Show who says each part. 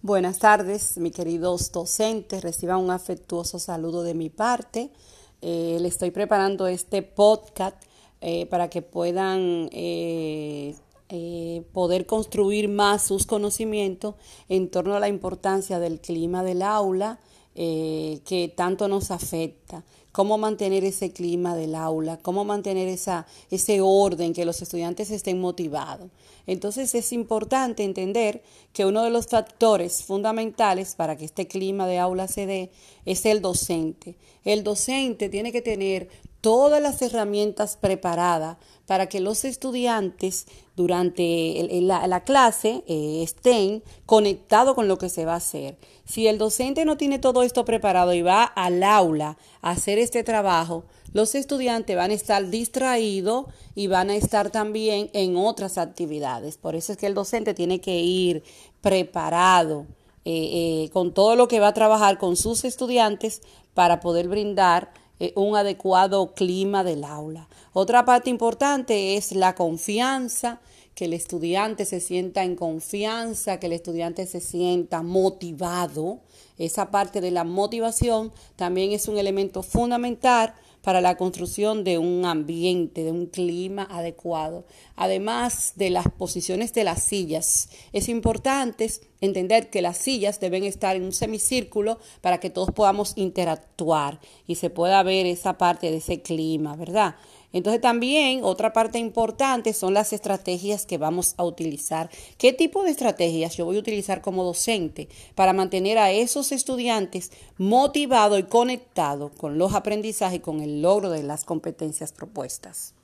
Speaker 1: Buenas tardes, mis queridos docentes. Reciban un afectuoso saludo de mi parte. Eh, le estoy preparando este podcast eh, para que puedan eh, poder construir más sus conocimientos en torno a la importancia del clima del aula que tanto nos afecta cómo mantener ese clima del aula, cómo mantener esa, ese orden, que los estudiantes estén motivados. Entonces es importante entender que uno de los factores fundamentales para que este clima de aula se dé es el docente. El docente tiene que tener todas las herramientas preparadas para que los estudiantes durante la, clase eh, estén conectados con lo que se va a hacer. Si el docente no tiene todo esto preparado y va al aula a hacer este trabajo, los estudiantes van a estar distraídos y van a estar también en otras actividades. Por eso es que el docente tiene que ir preparado eh, eh, con todo lo que va a trabajar con sus estudiantes para poder brindar eh, un adecuado clima del aula. Otra parte importante es la confianza, que el estudiante se sienta en confianza, que el estudiante se sienta motivado. Esa parte de la motivación también es un elemento fundamental para la construcción de un ambiente, de un clima adecuado. Además de las posiciones de las sillas, es importante entender que las sillas deben estar en un semicírculo para que todos podamos interactuar y se pueda ver esa parte de ese clima, ¿verdad? Entonces también otra parte importante son las estrategias que vamos a utilizar. ¿Qué tipo de estrategias yo voy a utilizar como docente para mantener a esos estudiantes motivados y conectados con los aprendizajes y con el logro de las competencias propuestas?